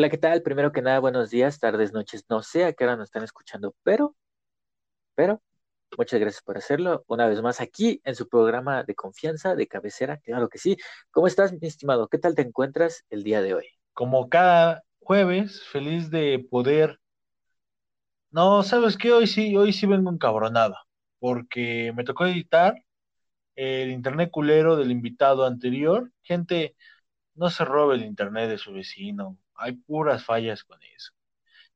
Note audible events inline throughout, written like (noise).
Hola, ¿qué tal? Primero que nada, buenos días, tardes, noches. No sé a qué hora nos están escuchando, pero, pero, muchas gracias por hacerlo. Una vez más aquí en su programa de confianza, de cabecera, claro que sí. ¿Cómo estás, mi estimado? ¿Qué tal te encuentras el día de hoy? Como cada jueves, feliz de poder. No, ¿sabes qué? Hoy sí, hoy sí vengo encabronado, porque me tocó editar el internet culero del invitado anterior. Gente, no se robe el internet de su vecino hay puras fallas con eso.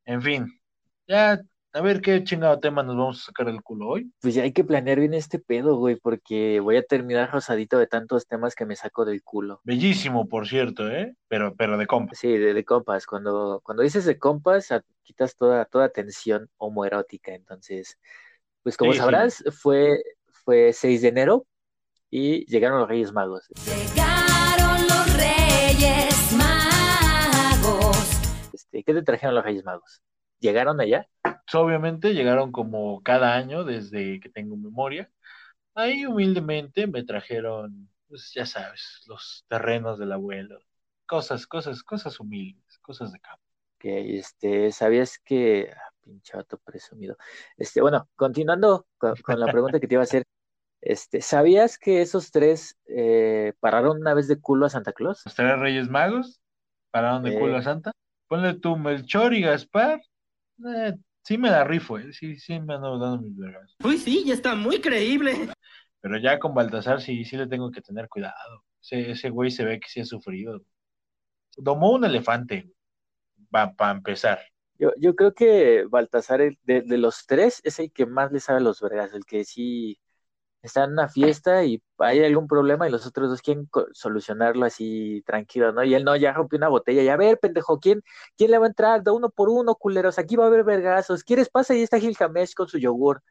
En fin, ya a ver qué chingado tema nos vamos a sacar del culo hoy. Pues ya hay que planear bien este pedo, güey, porque voy a terminar rosadito de tantos temas que me saco del culo. Bellísimo, por cierto, ¿eh? Pero, pero de compas. Sí, de, de compas. Cuando, cuando dices de compas, quitas toda, toda tensión homoerótica. Entonces, pues como sabrás, fue, fue 6 de enero y llegaron los Reyes Magos. Llegaron ¿Qué te trajeron los Reyes Magos? ¿Llegaron allá? Obviamente llegaron como cada año desde que tengo memoria. Ahí humildemente me trajeron, pues ya sabes, los terrenos del abuelo, cosas, cosas, cosas humildes, cosas de campo. Que este, ¿sabías que, ah, pinchato presumido? Este, bueno, continuando con, la pregunta que te iba a hacer, este, ¿sabías que esos tres eh, pararon una vez de culo a Santa Claus? ¿Los tres Reyes Magos pararon de culo a Santa? Ponle tú Melchor y Gaspar. Eh, sí me da rifo, eh. Sí, sí me han dando mis vergas. Uy, sí, ya está muy creíble. Pero ya con Baltasar sí, sí le tengo que tener cuidado. Ese, ese güey se ve que sí ha sufrido. Domó un elefante, va para empezar. Yo, yo creo que Baltasar, de, de, los tres, es el que más le sabe a los vergas, el que sí están en una fiesta y hay algún problema y los otros dos quieren solucionarlo así tranquilo, ¿no? Y él no, ya rompió una botella, y a ver, pendejo, ¿quién, quién le va a entrar? De uno por uno, culeros, aquí va a haber vergazos, ¿quieres pasa? Y está Gilgamesh con su yogur.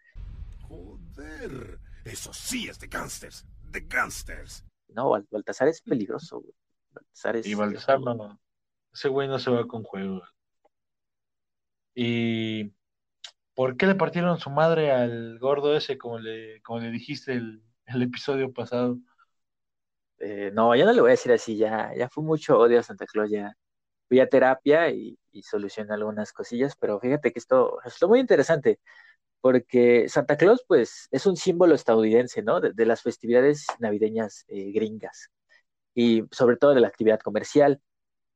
Joder, eso sí es de gangsters, de gangsters. No, Baltasar es peligroso, güey. Baltasar es... Y Baltasar no, ese güey no se va con juegos. Y ¿Por qué le partieron su madre al gordo ese, como le, como le dijiste el, episodio pasado? Eh, no, ya no le voy a decir así, ya, ya fue mucho odio a Santa Claus, ya fui a terapia y, y solucioné algunas cosillas, pero fíjate que esto es muy interesante, porque Santa Claus, pues, es un símbolo estadounidense, ¿no? De, las festividades navideñas eh, gringas y sobre todo de la actividad comercial.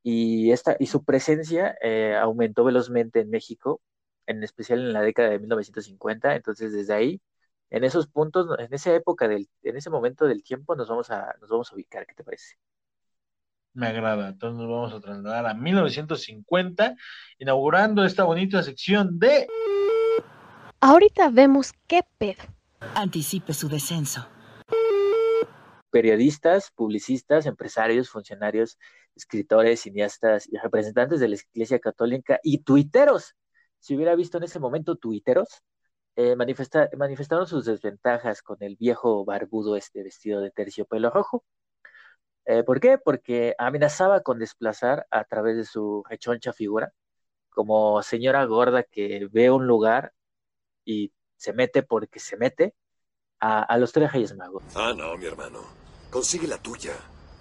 Y, esta, y su presencia eh, aumentó velozmente en México en especial en la década de 1950. Entonces, desde ahí, en esos puntos, en esa época, del, en ese momento del tiempo, nos vamos a, nos vamos a ubicar. ¿Qué te parece? Me agrada. Entonces nos vamos a trasladar a 1950, inaugurando esta bonita sección de... Ahorita vemos qué pedo. Anticipe su descenso. Periodistas, publicistas, empresarios, funcionarios, escritores, cineastas y representantes de la Iglesia Católica y tuiteros si hubiera visto en ese momento tuiteros, eh, manifestaron sus desventajas con el viejo barbudo este vestido de terciopelo rojo. Eh, ¿Por qué? Porque amenazaba con desplazar a través de su rechoncha figura, como señora gorda que ve un lugar y se mete porque se mete a, los tres reyes magos. Ah, no, mi hermano. Consigue la tuya.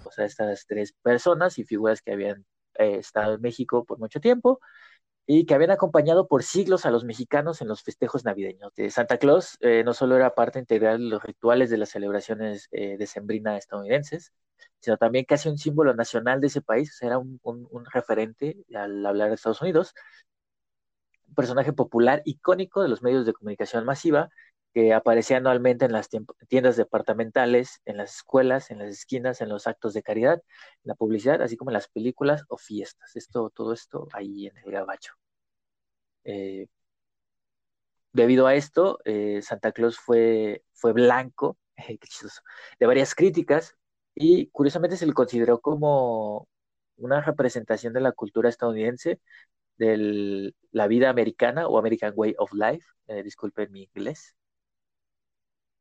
O sea, estas tres personas y figuras que habían eh, estado en México por mucho tiempo y que habían acompañado por siglos a los mexicanos en los festejos navideños. De Santa Claus eh, no solo era parte integral de los rituales de las celebraciones eh, decembrinas estadounidenses, sino también casi un símbolo nacional de ese país, o era un, un, referente al hablar de Estados Unidos, un personaje popular, icónico de los medios de comunicación masiva, que aparecía anualmente en las tiendas departamentales, en las escuelas, en las esquinas, en los actos de caridad, en la publicidad, así como en las películas o fiestas. Esto, todo esto ahí en el gabacho. Eh, debido a esto, eh, Santa Claus fue, fue blanco (laughs) de varias críticas y curiosamente se le consideró como una representación de la cultura estadounidense, de la vida americana o American Way of Life, eh, disculpen mi inglés,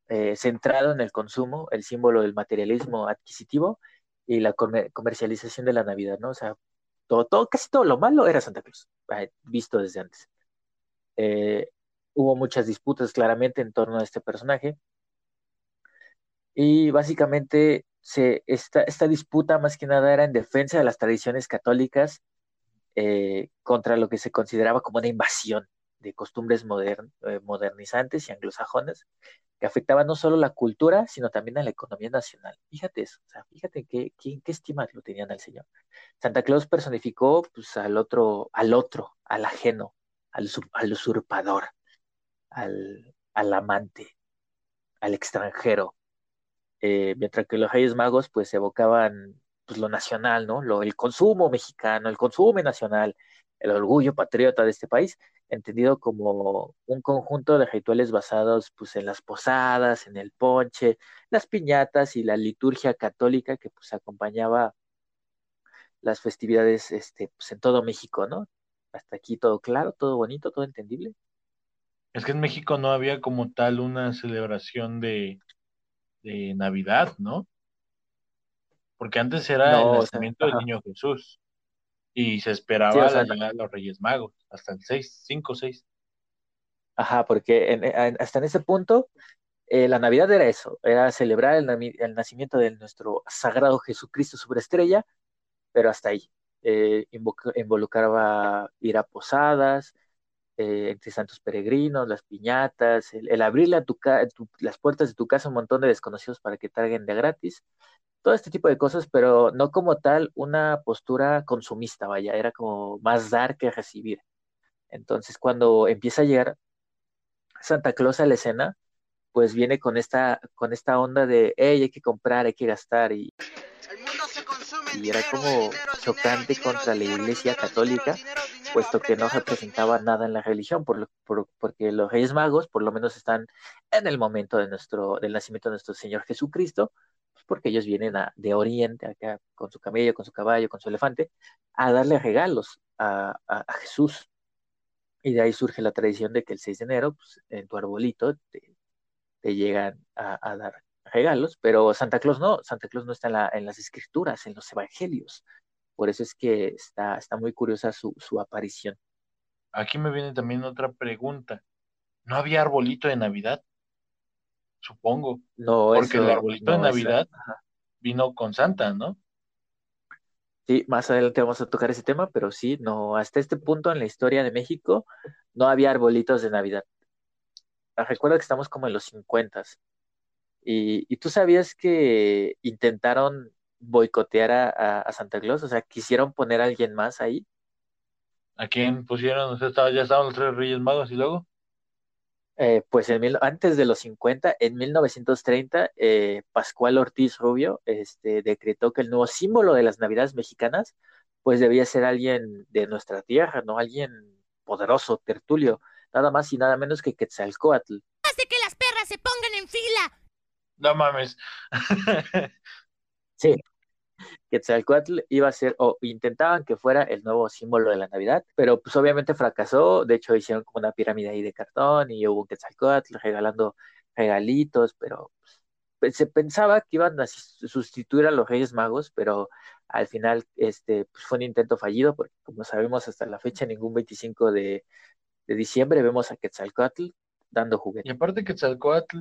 eh, centrado en el consumo, el símbolo del materialismo adquisitivo y la comercialización de la Navidad, ¿no? O sea, todo, casi todo lo malo era Santa Cruz, eh, visto desde antes. Eh, hubo muchas disputas claramente en torno a este personaje y básicamente esta disputa más que nada era en defensa de las tradiciones católicas eh, contra lo que se consideraba como una invasión de costumbres modern, eh, modernizantes y anglosajones que afectaban no solo la cultura, sino también a la economía nacional. Fíjate eso, fíjate qué, qué, estima lo tenían al Señor. Santa Claus personificó pues, al otro, al otro, al ajeno, al, al usurpador, al, al amante, al extranjero, eh, mientras que los Reyes Magos pues evocaban pues, lo nacional, ¿no? Lo, el consumo mexicano, el consumo nacional, el orgullo patriota de este país, entendido como un conjunto de rituales basados pues, en las posadas, en el ponche, las piñatas y la liturgia católica que pues acompañaba las festividades este, pues, en todo México, ¿no? Hasta aquí todo claro, todo bonito, todo entendible. Es que en México no había como tal una celebración de, de Navidad, ¿no? Porque antes era No, el o sea, nacimiento del niño Jesús y se esperaba Sí, o sea, la llegada de los Reyes Magos, hasta el 6, 5, 6. Ajá, porque en- en- hasta en ese punto eh, la Navidad era eso, era celebrar el, el nacimiento de nuestro sagrado Jesucristo superestrella, pero hasta ahí. Eh, involucraba ir a posadas, eh, entre santos peregrinos, las piñatas, el, el abrirle a tu, ca- tu- las puertas de tu casa a un montón de desconocidos para que traguen de gratis, todo este tipo de cosas, pero no como tal una postura consumista, vaya, era como más dar que recibir. Entonces, cuando empieza a llegar Santa Claus a la escena, pues viene con esta, con esta onda de, hey, hay que comprar, hay que gastar, y, y era como chocante contra la Iglesia Católica, puesto que no representaba nada en la religión, por por- porque los Reyes Magos, por lo menos, están en el momento de nuestro, del nacimiento de nuestro Señor Jesucristo, porque ellos vienen de Oriente, acá, con su camello, con su caballo, con su elefante, a darle regalos a, Jesús. Y de ahí surge la tradición de que el 6 de enero, pues, en tu arbolito, te, llegan a, dar regalos, pero Santa Claus no, Santa Claus no está en, la- en las escrituras, en los evangelios. Por eso es que está, muy curiosa su aparición. Aquí me viene también otra pregunta. ¿No había arbolito de Navidad? Supongo, No, porque el arbolito de no, Navidad vino con Santa, ¿no? Sí, más adelante vamos a tocar ese tema, pero sí, no, hasta este punto en la historia de México no había arbolitos de Navidad. Ah, Recuerda que estamos como en los 50 y, y tú sabías que intentaron boicotear a, a- a Santa Claus, o sea, quisieron poner a alguien más ahí. ¿A quién pusieron? O sea, estaba- ya estaban los tres Reyes Magos y luego. Eh, pues en mil- antes de los 50, en 1930, eh, Pascual Ortiz Rubio este, decretó que el nuevo símbolo de las Navidades mexicanas, pues debía ser alguien de nuestra tierra, ¿no? Alguien poderoso, tertulio, nada más y nada menos que Quetzalcóatl. de que las perras se pongan en fila. No mames. (laughs) Sí, Quetzalcóatl iba a ser, o intentaban que fuera el nuevo símbolo de la Navidad, pero pues obviamente fracasó, de hecho hicieron como una pirámide ahí de cartón y hubo un Quetzalcóatl regalando regalitos, pero pues, se pensaba que iban a sus- sustituir a los Reyes Magos, pero al final este, pues, fue un intento fallido, porque como sabemos hasta la fecha, ningún 25 de, de diciembre vemos a Quetzalcóatl dando Y juguetes. aparte Quetzalcóatl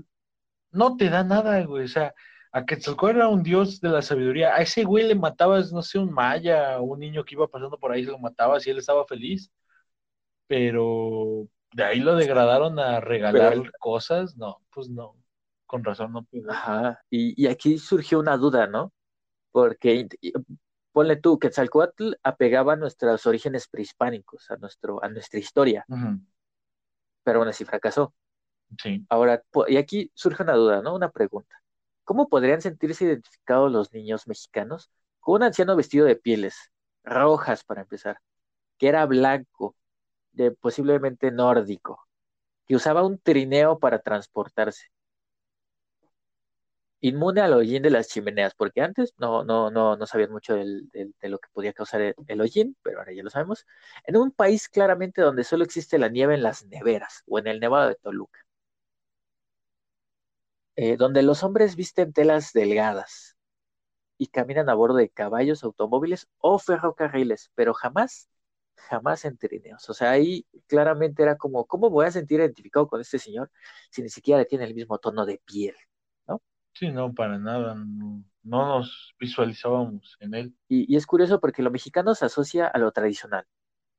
no te da nada, güey. O sea, Quetzalcóatl era un dios de la sabiduría. A ese güey le matabas, no sé, un maya, un niño que iba pasando por ahí, se lo matabas y él estaba feliz. Pero de ahí lo degradaron a regalar Pero cosas. No, pues no. Con razón no pegó. Ajá, y, y aquí surgió una duda, ¿no? Porque y- ponle tú, Quetzalcóatl apegaba a nuestros orígenes prehispánicos, a nuestro, a nuestra historia, pero aún así fracasó. Sí. Ahora, y aquí surge una duda, ¿no? Una pregunta. ¿Cómo podrían sentirse identificados los niños mexicanos con un anciano vestido de pieles rojas, para empezar, que era blanco, de posiblemente nórdico, que usaba un trineo para transportarse? inmune al hollín de las chimeneas, porque antes no, no, no, no sabían mucho de lo que podía causar el, el hollín, pero ahora ya lo sabemos. En un país claramente donde solo existe la nieve en las neveras o en el Nevado de Toluca, eh, donde los hombres visten telas delgadas y caminan a bordo de caballos, automóviles o ferrocarriles, pero jamás, jamás en trineos. O sea, ahí claramente era como, ¿cómo voy a sentir identificado con este señor si ni siquiera tiene el mismo tono de piel? Sí, no, para nada. No, no nos visualizábamos en él. Y, y es curioso porque lo mexicano se asocia a lo tradicional,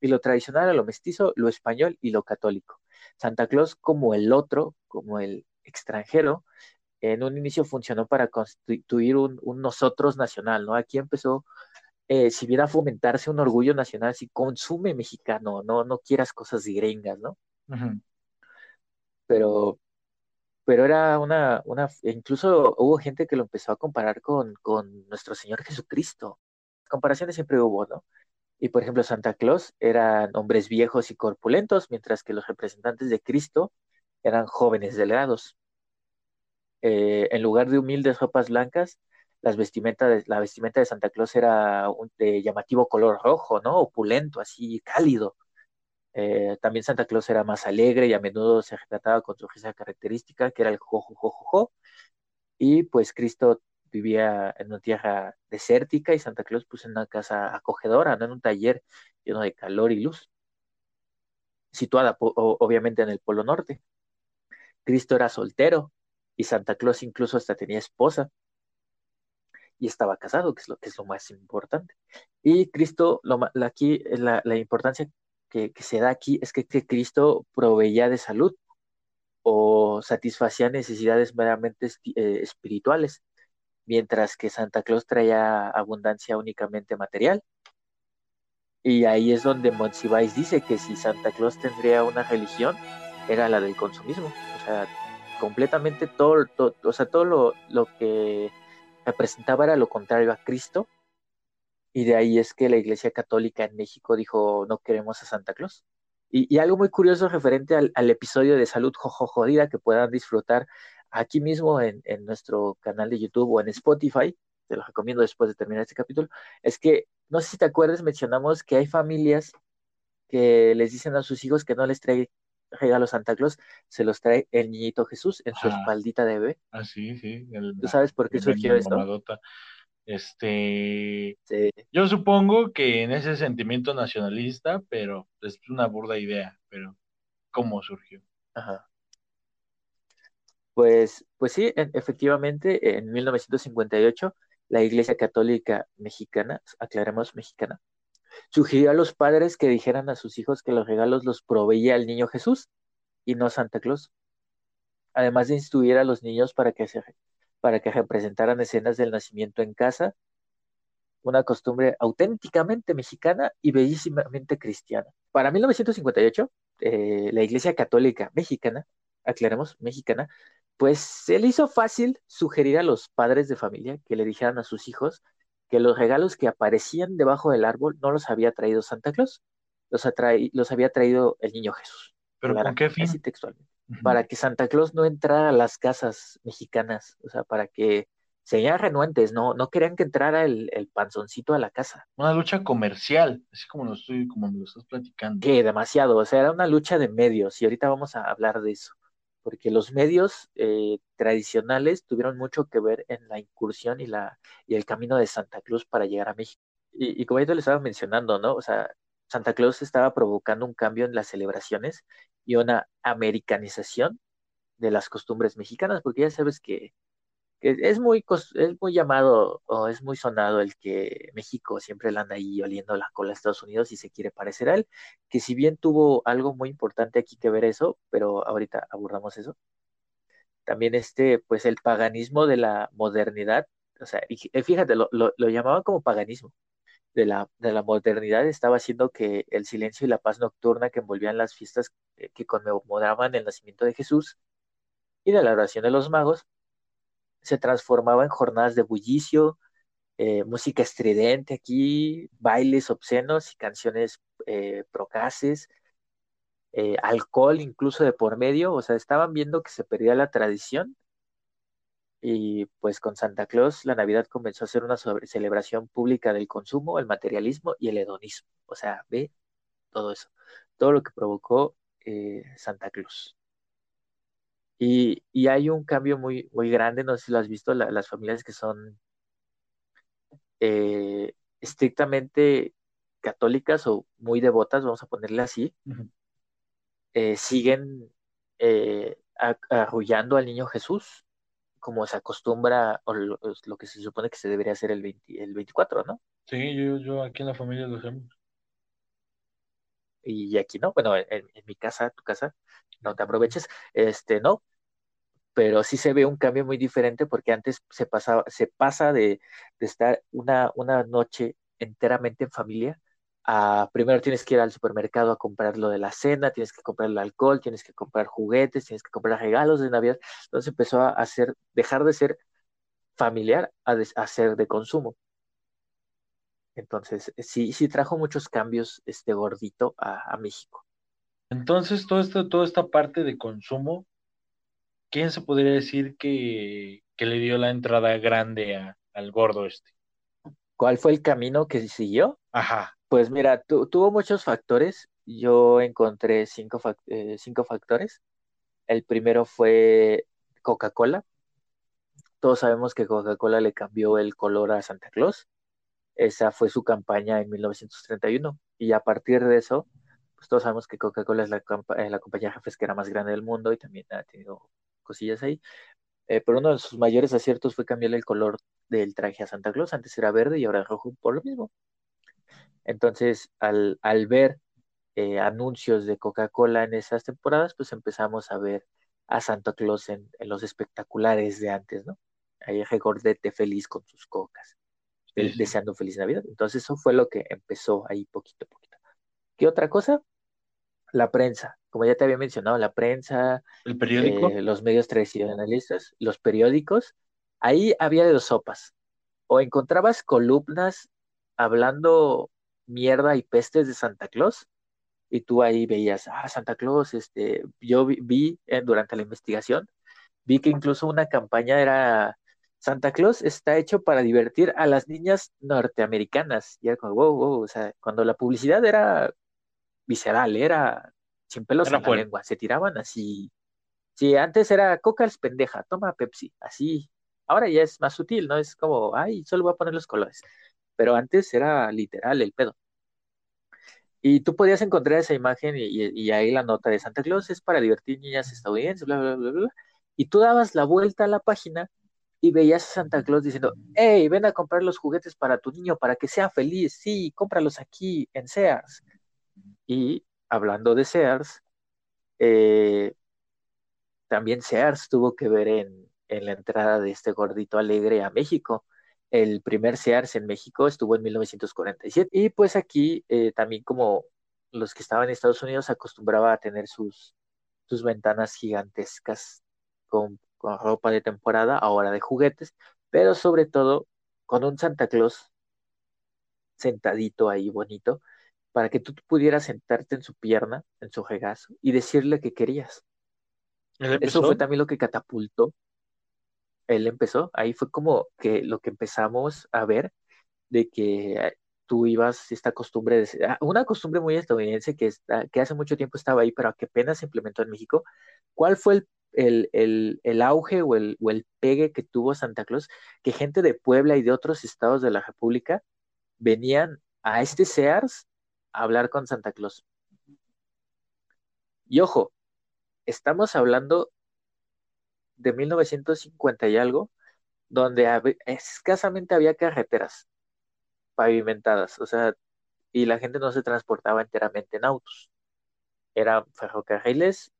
y lo tradicional a lo mestizo, lo español y lo católico. Santa Claus como el otro, como el extranjero, en un inicio funcionó para constituir un, nosotros nacional, ¿no? Aquí empezó, eh, si viera a fomentarse un orgullo nacional, si consume mexicano, no, no quieras cosas gringas, ¿no? Pero, pero era una, una, incluso hubo gente que lo empezó a comparar con, con nuestro Señor Jesucristo. Comparaciones siempre hubo, ¿no? Y por ejemplo, Santa Claus eran hombres viejos y corpulentos, mientras que los representantes de Cristo eran jóvenes delgados. Eh, en lugar de humildes ropas blancas, las de, la vestimenta de Santa Claus era de llamativo color rojo, ¿no? Opulento, así cálido. Eh, también Santa Claus era más alegre y a menudo se retrataba con su risa característica, que era el jojo, jojo, jo. Y pues Cristo vivía en una tierra desértica y Santa Claus puso en una casa acogedora, no en un taller lleno de calor y luz, situada obviamente en el Polo Norte. Cristo era soltero y Santa Claus incluso hasta tenía esposa y estaba casado, que es lo, que es lo más importante. Y Cristo, lo, aquí, la, la importancia que, se da aquí es que, que Cristo proveía de salud o satisfacía necesidades meramente eh, espirituales mientras que Santa Claus traía abundancia únicamente material. Y ahí es donde Monsiváis dice que si Santa Claus tendría una religión, era la del consumismo. Completamente todo, o sea, todo lo, lo que representaba era lo contrario a Cristo. Y de ahí es que la Iglesia Católica en México dijo, no queremos a Santa Claus. Y, algo muy curioso referente al, al, episodio de Salud Jojo Jodida que puedan disfrutar aquí mismo en, nuestro canal de YouTube o en Spotify, te lo recomiendo después de terminar este capítulo, es que, no sé si te acuerdas, mencionamos que hay familias que les dicen a sus hijos que no les trae regalo Santa Claus, se los trae el niñito Jesús en su espaldita de bebé. Ah, sí, sí. ¿Tú sabes por qué surgió esto? Este, yo supongo que en ese sentimiento nacionalista, pero es una burda idea, pero ¿cómo surgió? Ajá. Pues, pues sí, efectivamente, en 1958, la Iglesia Católica Mexicana, aclaremos mexicana, sugirió a los padres que dijeran a sus hijos que los regalos los proveía el niño Jesús y no Santa Claus. Además de instruir a los niños para que, se, para que representaran escenas del nacimiento en casa, una costumbre auténticamente mexicana y bellísimamente cristiana. Para 1958, eh, la Iglesia Católica Mexicana, aclaremos, mexicana, pues se le hizo fácil sugerir a los padres de familia que le dijeran a sus hijos que los regalos que aparecían debajo del árbol no los había traído Santa Claus, los, los había traído el niño Jesús. ¿Pero con qué fin? Así textualmente. Para que Santa Claus no entrara a las casas mexicanas, o sea, para que sean renuentes, no, no querían que entrara el, el, panzoncito a la casa. Una lucha comercial, así como lo estoy, como me lo estás platicando. Que demasiado, o sea, era una lucha de medios, y ahorita vamos a hablar de eso porque los medios eh, tradicionales tuvieron mucho que ver en la incursión y, la, y el camino de Santa Claus para llegar a México. Y, como te lo estaba mencionando, ¿no? O sea, Santa Claus estaba provocando un cambio en las celebraciones y una americanización de las costumbres mexicanas, porque ya sabes que es muy, es muy llamado o es muy sonado el que México siempre le anda ahí oliendo la cola Estados Unidos y se quiere parecer a él, que si bien tuvo algo muy importante aquí que ver eso, pero ahorita abordamos eso. También este, pues el paganismo de la modernidad, o sea, y eh, fíjate, lo, lo, llamaban como paganismo de la, de la modernidad, estaba haciendo que el silencio y la paz nocturna que envolvían las fiestas eh, que conmemoraban el nacimiento de Jesús y de la oración de los magos, se transformaba en jornadas de bullicio, eh, música estridente aquí, bailes obscenos y canciones eh, procaces, eh, alcohol incluso de por medio, o sea, estaban viendo que se perdía la tradición y pues con Santa Claus la Navidad comenzó a ser una celebración pública del consumo, el materialismo y el hedonismo, o sea, ve todo eso, todo lo que provocó Santa Claus. Y, hay un cambio muy, muy grande, no sé si lo has visto, las familias que son eh, estrictamente católicas o muy devotas, vamos a ponerle así, eh, siguen eh, arrullando al niño Jesús, como se acostumbra, o lo, que se supone que se debería hacer el, el 24, ¿no? Sí, yo, yo aquí en la familia lo hacemos. Y aquí no, bueno, en, mi casa, tu casa, no te aproveches, este, no, pero sí se ve un cambio muy diferente porque antes se pasaba, se pasa de, estar una, una noche enteramente en familia a primero tienes que ir al supermercado a comprar lo de la cena, tienes que comprar el alcohol, tienes que comprar juguetes, tienes que comprar regalos de Navidad. Entonces empezó a hacer, dejar de ser familiar a, de- de consumo. Entonces, sí, sí trajo muchos cambios este gordito a, a México. Entonces, todo esto, toda esta parte de consumo, ¿quién se podría decir que, que le dio la entrada grande a- al gordo este? ¿Cuál fue el camino que siguió? Ajá, Pues mira, tu- tuvo muchos factores. Yo encontré cinco, fac- eh, cinco factores. El primero fue Coca-Cola. Todos sabemos que Coca-Cola le cambió el color a Santa Claus. Esa fue su campaña en 1931. Y a partir de eso, pues todos sabemos que Coca-Cola es la, eh, la compañía refresquera más grande del mundo y también ha tenido cosillas ahí. Eh, pero uno de sus mayores aciertos fue cambiarle el color del traje a Santa Claus. Antes era verde y ahora es rojo por lo mismo. Entonces, al, al ver eh, anuncios de Coca-Cola en esas temporadas, pues empezamos a ver a Santa Claus en, los espectaculares de antes, ¿no? Ahí el gordete feliz con sus cocas, sí. deseando feliz Navidad. Entonces, eso fue lo que empezó ahí poquito a poquito. ¿Qué otra cosa? La prensa. Como ya te había mencionado, la prensa, ¿El periódico? eh, los medios tradicionalistas, los periódicos, ahí había de dos sopas. O encontrabas columnas hablando mierda y pestes de Santa Claus, y tú ahí veías, ah, Santa Claus, este, yo vi, vi, eh, durante la investigación, vi que incluso una campaña era, Santa Claus está hecho para divertir a las niñas norteamericanas, y era como, wow, wow, o sea, cuando la publicidad era visceral, era sin pelos Era en la lengua, se tiraban así, sí, antes era Coca es pendeja, toma Pepsi, así, ahora ya es más sutil, ¿no? Es como, ay, solo voy a poner los colores, pero antes era literal el pedo. Y tú podías encontrar esa imagen y, y- y ahí la nota de Santa Claus es para divertir niñas estadounidenses, bla, bla, bla, bla. bla. Y tú dabas la vuelta a la página y veías a Santa Claus diciendo, hey, ven a comprar los juguetes para tu niño para que sea feliz, sí, cómpralos aquí en Sears. Y hablando de Sears, eh, también Sears tuvo que ver en, en la entrada de este gordito alegre a México. El primer Sears en México estuvo en 1947 y pues aquí eh, también como los que estaban en Estados Unidos acostumbraba a tener sus, sus ventanas gigantescas con, con ropa de temporada, ahora de juguetes, pero sobre todo con un Santa Claus sentadito ahí bonito para que tú pudieras sentarte en su pierna, en su regazo y decirle que querías. ¿Él Eso fue también lo que catapultó. Él empezó, ahí fue como que lo que empezamos a ver de que eh, tú ibas, esta costumbre, de, ah, una costumbre muy estadounidense que, está, que hace mucho tiempo estaba ahí, pero que apenas se implementó en México. ¿Cuál fue el, el, el, el auge o el, o el pegue que tuvo Santa Claus? Que gente de Puebla y de otros estados de la República venían a este Sears a hablar con Santa Claus. Y ojo, estamos hablando de 1950 y algo, donde escasamente había carreteras pavimentadas, o sea, y la gente no se transportaba enteramente en autos, eran ferrocarriles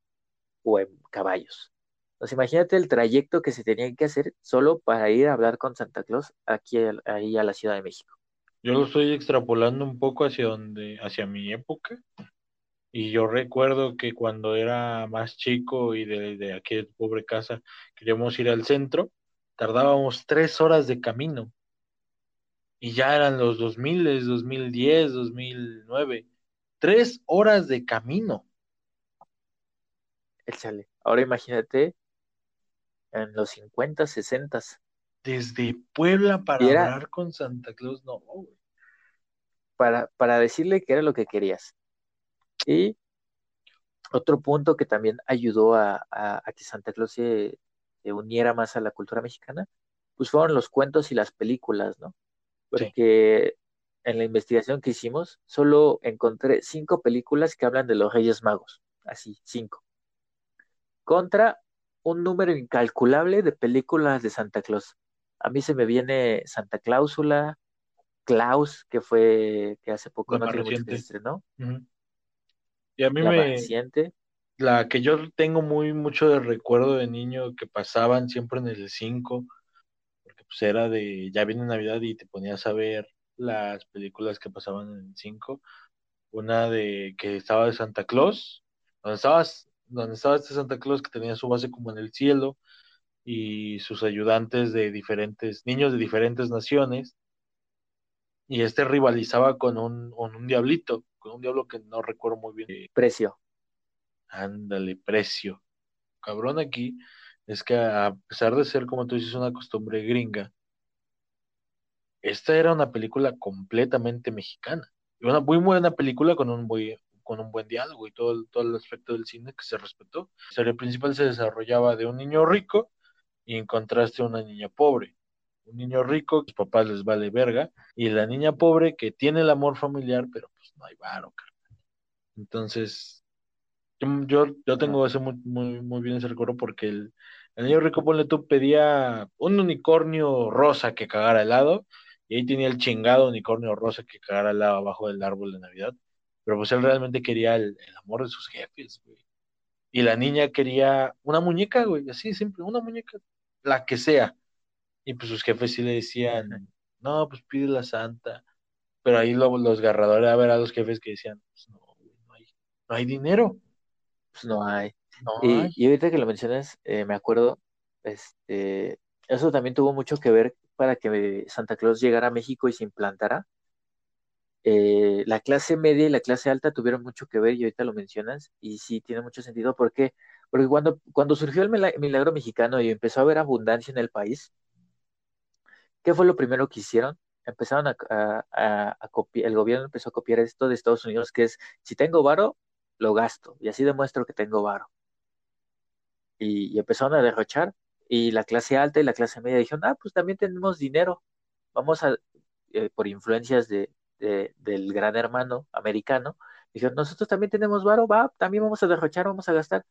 o en caballos. Entonces, imagínate el trayecto que se tenían que hacer solo para ir a hablar con Santa Claus aquí ahí a la Ciudad de México. Yo lo estoy extrapolando un poco hacia donde, hacia mi época. Y yo recuerdo que cuando era más chico y de, de aquí de pobre casa queríamos ir al centro, tardábamos tres horas de camino. Y ya eran los 2000, 2010, 2009. Tres horas de camino. Échale. Ahora imagínate en los 50, 60. Desde Puebla para era- hablar con Santa Claus, no, güey. para, para decirle que era lo que querías. Y otro punto que también ayudó a, a- a que Santa Claus se, se uniera más a la cultura mexicana, pues fueron los cuentos y las películas, ¿no? Porque en la investigación que hicimos, solo encontré cinco películas que hablan de los Reyes Magos, así, cinco, contra un número incalculable de películas de Santa Claus. A mí se me viene Santa Cláusula, Klaus, que fue, que hace poco no tiene mucho estrenó. Y a mí la me, reciente. la que yo tengo muy mucho de recuerdo de niño que pasaban siempre en el 5, porque pues era de, ya viene Navidad y te ponías a ver las películas que pasaban en el 5. Una de que estaba de Santa Claus, donde estabas, donde estaba este Santa Claus que tenía su base como en el cielo y sus ayudantes de diferentes, niños de diferentes naciones. Y este rivalizaba con un, con un diablito, con un diablo que no recuerdo muy bien. Eh, Precio. Ándale, precio. Cabrón aquí es que a pesar de ser, como tú dices, una costumbre gringa, esta era una película completamente mexicana. Y una muy buena película con un, buen- con un buen diálogo y todo, el- todo el aspecto del cine que se respetó. La historia principal se desarrollaba de un niño rico y en contraste a una niña pobre. Un niño rico, que sus papás les vale verga, y la niña pobre que tiene el amor familiar, pero pues no hay varo, carnal. Entonces, yo, yo, tengo ese muy, muy, muy bien ese recuerdo porque el, el niño rico, ponle tú, pedía un unicornio rosa que cagara helado, y ahí tenía el chingado unicornio rosa que cagara helado abajo del árbol de Navidad. Pero pues él realmente quería el, el amor de sus jefes, güey. Y la niña quería una muñeca, güey, así simple, una muñeca, la que sea. Y pues sus jefes sí le decían, no, pues pide la santa. Pero ahí lo- los agarradores a ver a los jefes que decían, pues no, güey, no hay, no hay dinero, Pues no hay. no Y, hay. y ahorita que lo mencionas, eh, me acuerdo, este, eso también tuvo mucho que ver para que Santa Claus llegara a México y se implantara. Eh, la clase media y la clase alta tuvieron mucho que ver y ahorita lo mencionas y sí tiene mucho sentido porque, porque cuando, cuando surgió el mila- milagro mexicano y empezó a haber abundancia en el país, ¿qué fue lo primero que hicieron? Empezaron a copiar, el gobierno empezó a copiar esto de Estados Unidos, que es, si tengo varo, lo gasto y así demuestro que tengo varo y, y empezaron a derrochar. Y la clase alta y la clase media dijeron, ah, pues también tenemos dinero. Vamos a, eh, por influencias de, de- del gran hermano americano, dijeron, nosotros también tenemos varo, va, también vamos a derrochar, vamos a gastar.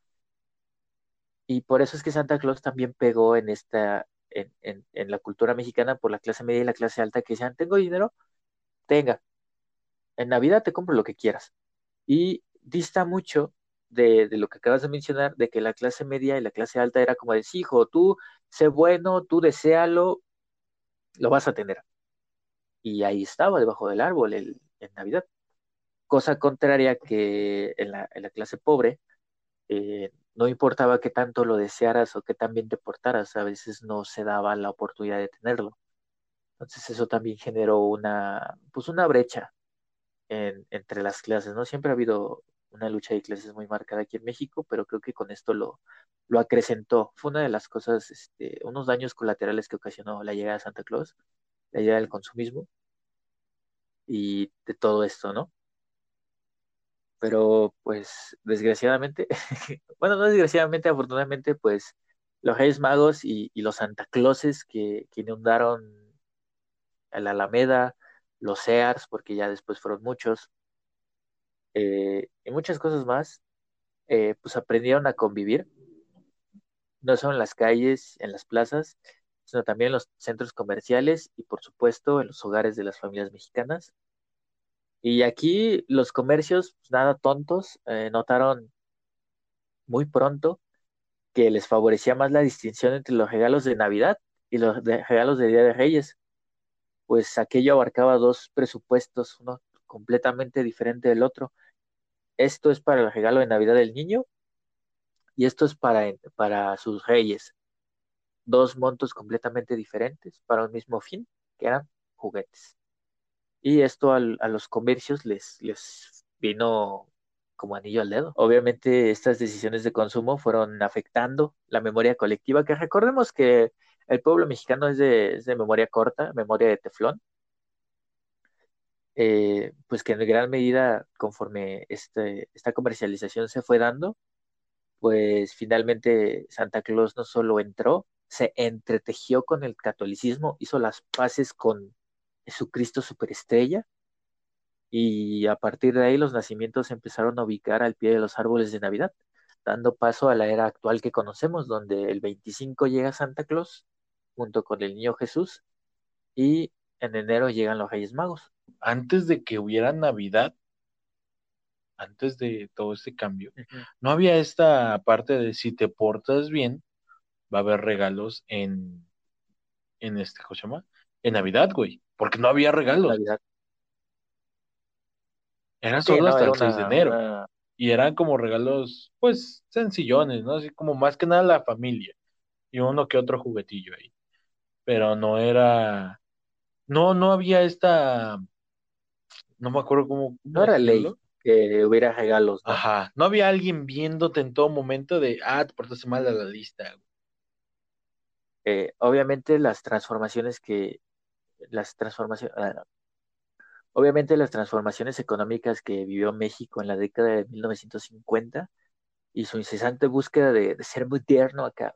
Y por eso es que Santa Claus también pegó en esta, en, en, en la cultura mexicana por la clase media y la clase alta que decían, tengo dinero, tenga. En Navidad te compro lo que quieras. Y dista mucho de, de lo que acabas de mencionar, de que la clase media y la clase alta era como decir, hijo, tú sé bueno, tú deséalo, lo vas a tener. Y ahí estaba, debajo del árbol, el, en Navidad. Cosa contraria que en la, en la clase pobre, eh, no importaba qué tanto lo desearas o qué tan bien te portaras, a veces no se daba la oportunidad de tenerlo. Entonces eso también generó una, pues una brecha en- entre las clases, ¿no? Siempre ha habido una lucha de clases muy marcada aquí en México, pero creo que con esto lo, lo acrecentó. Fue una de las cosas, este, unos daños colaterales que ocasionó la llegada de Santa Claus, la llegada del consumismo y de todo esto, ¿no? Pero pues desgraciadamente, (laughs) bueno, no desgraciadamente, afortunadamente, pues los Reyes Magos y, los Santa Clauses que, que inundaron a la Alameda, los Sears, porque ya después fueron muchos, eh, y muchas cosas más, eh, pues aprendieron a convivir, no solo en las calles, en las plazas, sino también en los centros comerciales y por supuesto en los hogares de las familias mexicanas. Y aquí los comercios, pues, nada tontos, eh, notaron muy pronto que les favorecía más la distinción entre los regalos de Navidad y los regalos de Día de Reyes, pues aquello abarcaba dos presupuestos, uno completamente diferente del otro. Esto es para el regalo de Navidad del niño y esto es para, para sus reyes. Dos montos completamente diferentes para un mismo fin, que eran juguetes. Y esto al- a los comercios les, les vino como anillo al dedo. Obviamente estas decisiones de consumo fueron afectando la memoria colectiva, que recordemos que el pueblo mexicano es de, es de memoria corta, memoria de teflón, eh, pues que en gran medida, conforme este, esta comercialización se fue dando, pues finalmente Santa Claus no solo entró, se entretejió con el catolicismo, hizo las paces con Jesucristo superestrella, y a partir de ahí los nacimientos se empezaron a ubicar al pie de los árboles de Navidad, dando paso a la era actual que conocemos, donde el 25 llega Santa Claus junto con el niño Jesús y en enero llegan los Reyes Magos. Antes de que hubiera Navidad, antes de todo este cambio, no había esta parte de si te portas bien, va a haber regalos en, en este, ¿cómo se llama? En Navidad, güey, porque no había regalos, Navidad. eran Sí, solo no, hasta era el 6 de enero. una- y eran como regalos, pues, sencillones, ¿no? Así como más que nada la familia y uno que otro juguetillo ahí. Pero no era, no, no había esta, no me acuerdo cómo, no era ley que hubiera regalos, ¿no? Ajá, no había alguien viéndote en todo momento de, ah, te portaste mal a la lista. güey. Eh, obviamente las transformaciones que, las transformaciones, obviamente las transformaciones económicas que vivió México en la década de 1950 y su incesante búsqueda de, ser moderno acá,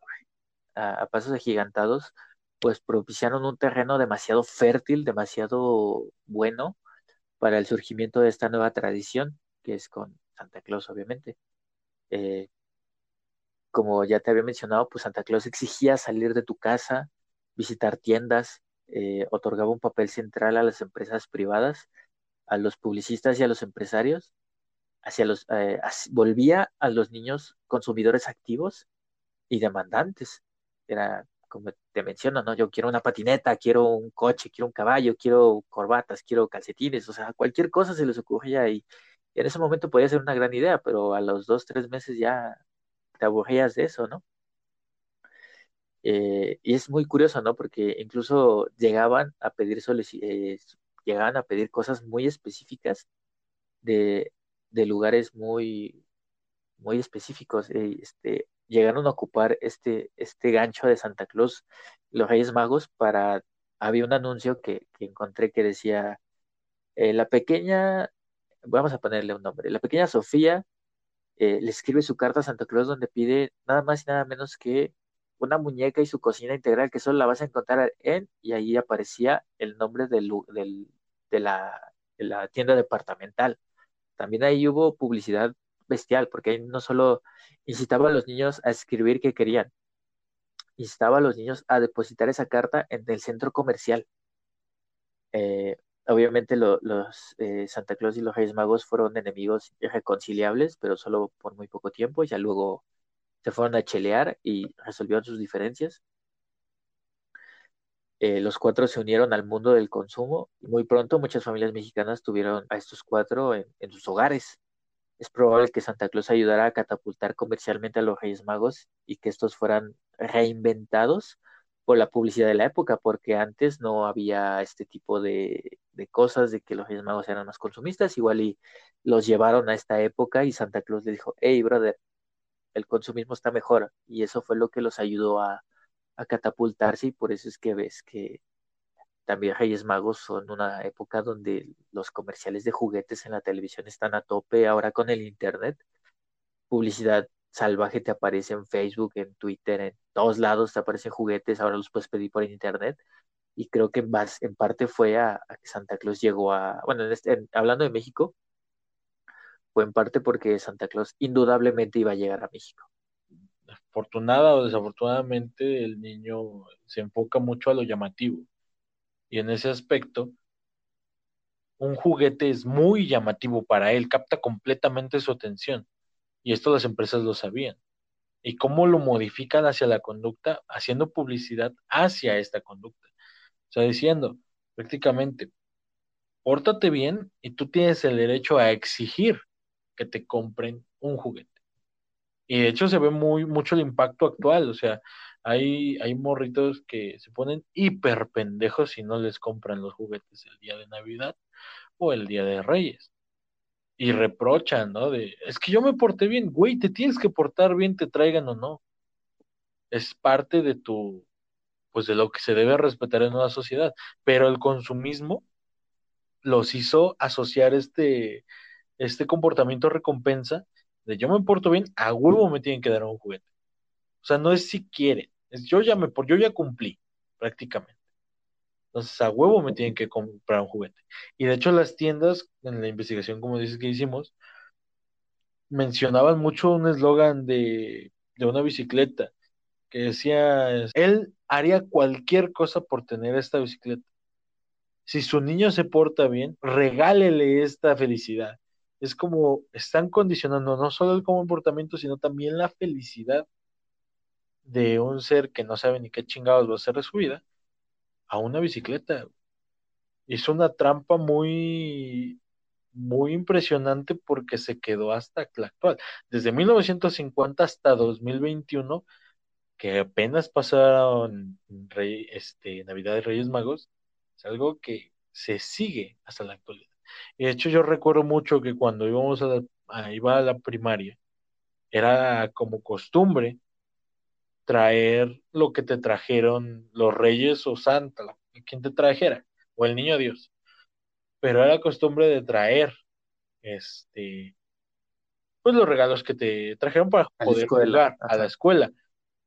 a, a pasos agigantados, pues propiciaron un terreno demasiado fértil, demasiado bueno para el surgimiento de esta nueva tradición, que es con Santa Claus, obviamente. Eh, como ya te había mencionado, pues Santa Claus exigía salir de tu casa, visitar tiendas, eh, otorgaba un papel central a las empresas privadas, a los publicistas y a los empresarios, hacia los, eh, volvía a los niños consumidores activos y demandantes. Era como te menciono, ¿no? Yo quiero una patineta, quiero un coche, quiero un caballo, quiero corbatas, quiero calcetines, o sea, cualquier cosa se les ocurría y en ese momento podía ser una gran idea, pero a los dos, tres meses ya te de eso, ¿no? Eh, y es muy curioso, ¿no? Porque incluso llegaban a pedir eh, cosas muy específicas de, de lugares muy, muy específicos. eh, este, llegaron a ocupar este, este gancho de Santa Claus, los Reyes Magos, para, había un anuncio que, que encontré que decía, eh, la pequeña, vamos a ponerle un nombre, la pequeña Sofía eh, le escribe su carta a Santa Claus donde pide nada más y nada menos que una muñeca y su cocina integral que solo la vas a encontrar en, y ahí aparecía el nombre de la tienda departamental. También ahí hubo publicidad bestial, porque ahí no solo incitaba a los niños a escribir que querían, incitaba a los niños a depositar esa carta en el centro comercial. Eh, obviamente lo- los eh, Santa Claus y los Reyes Magos fueron enemigos irreconciliables, pero solo por muy poco tiempo, ya luego se fueron a chelear y resolvieron sus diferencias. Eh, los cuatro se unieron al mundo del consumo y muy pronto muchas familias mexicanas tuvieron a estos cuatro en sus hogares. Es probable que Santa Claus ayudara a catapultar comercialmente a los Reyes Magos y que estos fueran reinventados la publicidad de la época, porque antes no había este tipo de, de cosas de que los Reyes Magos eran más consumistas, igual y los llevaron a esta época y Santa Claus le dijo, hey, brother, el consumismo está mejor y eso fue lo que los ayudó a, a catapultarse y por eso es que ves que también Reyes Magos son una época donde los comerciales de juguetes en la televisión están a tope, ahora con el internet, publicidad salvaje te aparece en Facebook, en Twitter, en todos lados te aparecen juguetes, ahora los puedes pedir por internet y creo que más en parte fue a, que Santa Claus llegó a, bueno, en este, hablando de México, fue en parte porque Santa Claus indudablemente iba a llegar a México. Afortunada o desafortunadamente, el niño se enfoca mucho a lo llamativo. Y en ese aspecto, un juguete es muy llamativo para él, capta completamente su atención. Y esto las empresas lo sabían. ¿Y cómo lo modifican hacia la conducta? Haciendo publicidad hacia esta conducta. O sea, diciendo prácticamente, pórtate bien y tú tienes el derecho a exigir que te compren un juguete. Y de hecho se ve muy mucho el impacto actual, o sea, hay, hay morritos que se ponen hiper pendejos si no les compran los juguetes el día de Navidad o el día de Reyes. Y reprochan, ¿no? De, es que yo me porté bien, güey, te tienes que portar bien, te traigan o no. Es parte de tu, pues de lo que se debe respetar en una sociedad. Pero el consumismo los hizo asociar este, este comportamiento recompensa de yo me porto bien, a huevo me tienen que dar un juguete. O sea, no es si quieren, es yo ya me yo ya cumplí prácticamente. Entonces, a huevo me tienen que comprar un juguete. Y de hecho, las tiendas, en la investigación, como dices que hicimos, mencionaban mucho un eslogan de, de una bicicleta que decía, él haría cualquier cosa por tener esta bicicleta. Si su niño se porta bien, regálele esta felicidad. es como están condicionando no solo el comportamiento, sino también la felicidad de un ser que no sabe ni qué chingados va a hacer de su vida a una bicicleta. Es una trampa muy, muy impresionante porque se quedó hasta la actual. Desde 1950 hasta 2021, que apenas pasaron Rey, este, Navidad de Reyes Magos, es algo que se sigue hasta la actualidad. Y de hecho, yo recuerdo mucho que cuando íbamos iba a la primaria, era como costumbre traer lo que te trajeron los reyes o Santa, quien te trajera, o el niño Dios. Pero era costumbre de traer este pues los regalos que te trajeron para A poder jugar a la escuela.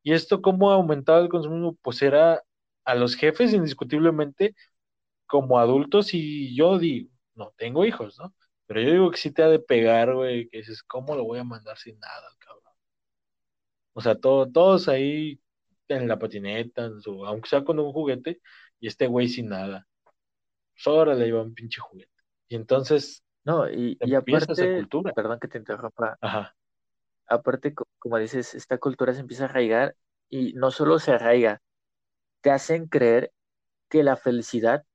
Y esto cómo ha aumentado el consumismo, pues era a los jefes indiscutiblemente como adultos y yo digo, no tengo hijos, ¿no? Pero yo digo que sí te ha de pegar, güey, que dices, ¿cómo lo voy a mandar sin nada? O sea, todo, todos ahí en la patineta, en su- aunque sea con un juguete, y este güey sin nada. Solo le lleva un pinche juguete. Y entonces No, y, y empieza esa aparte, cultura. perdón que te interrumpa, Ajá. aparte, co- como dices, esta cultura se empieza a arraigar y no solo se arraiga, te hacen creer que la felicidad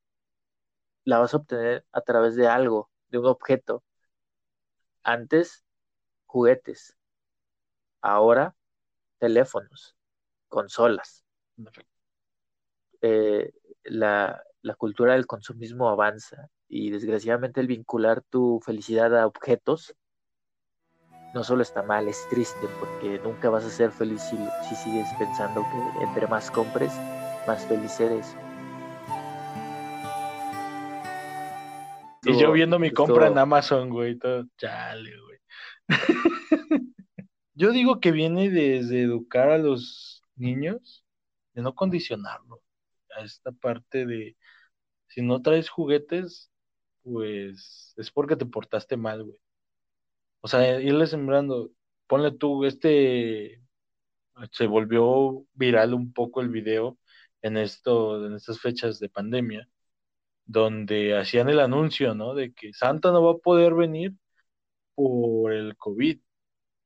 la vas a obtener a través de algo, de un objeto. Antes, juguetes, ahora, teléfonos, consolas. Eh, la, la cultura del consumismo avanza y desgraciadamente el vincular tu felicidad a objetos no solo está mal, es triste porque nunca vas a ser feliz si, si sigues pensando que entre más compres, más feliz eres. Y yo viendo mi compra en Amazon, güey, todo, chale, güey. (laughs) Yo digo que viene desde educar a los niños, de no condicionarlo a esta parte de si no traes juguetes, pues es porque te portaste mal, güey. O sea, irle sembrando, ponle tú, este se volvió viral un poco el video en esto, en estas fechas de pandemia, donde hacían el anuncio, ¿no? De que Santa no va a poder venir por el COVID.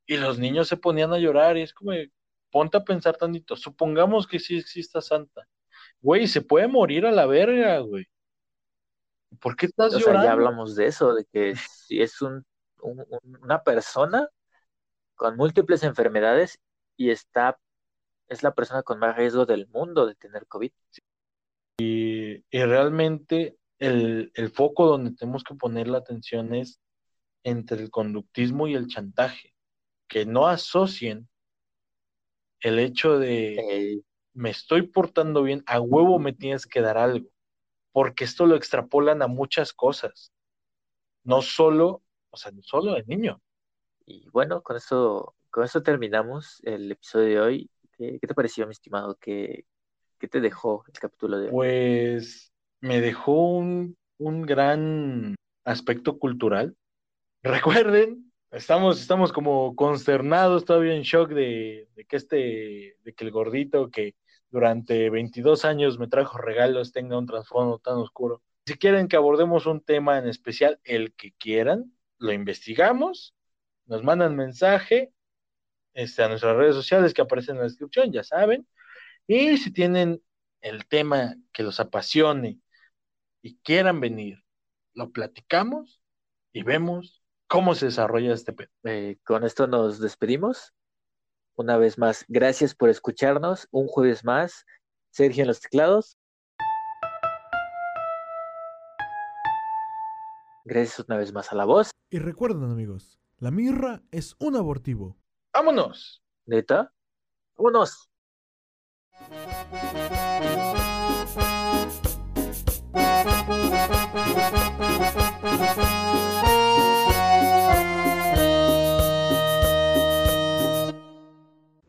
Y los niños se ponían a llorar y es como, ponte a pensar tantito, supongamos que sí exista Santa. Güey, se puede morir a la verga, güey. ¿Por qué estás O sea, llorando? ya hablamos de eso, de que si es un, un- un- una persona con múltiples enfermedades y está, es la persona con más riesgo del mundo de tener COVID. Y realmente el, el foco donde tenemos que poner la atención es entre el conductismo y el chantaje. Que no asocien el hecho de me estoy portando bien, a huevo me tienes que dar algo. Porque esto lo extrapolan a muchas cosas. No solo, o sea, no solo el niño. y bueno, con esto, con esto terminamos el episodio de hoy. ¿Qué, qué te pareció, mi estimado? ¿Qué, qué te dejó el capítulo de hoy? Pues me dejó un, un gran aspecto cultural. (laughs) Recuerden, estamos, estamos como consternados, todavía en shock de, de que este, de que el gordito que durante 22 años me trajo regalos tenga un trasfondo tan oscuro. Si quieren que abordemos un tema en especial, el que quieran, lo investigamos, nos mandan mensaje este, a nuestras redes sociales que aparecen en la descripción, ya saben. Y si tienen el tema que los apasione y quieran venir, lo platicamos y vemos cómo se desarrolla este pedo. Eh, con esto nos despedimos. Una vez más, gracias por escucharnos. Un jueves más. Sergio en los teclados. Gracias una vez más a la voz. Y recuerden amigos, la mirra es un abortivo. ¡Vámonos! Neta. Vámonos.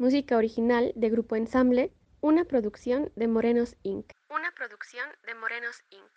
Música original de Grupo Ensamble, una producción de Morenos Inc. Una producción de Morenos Inc.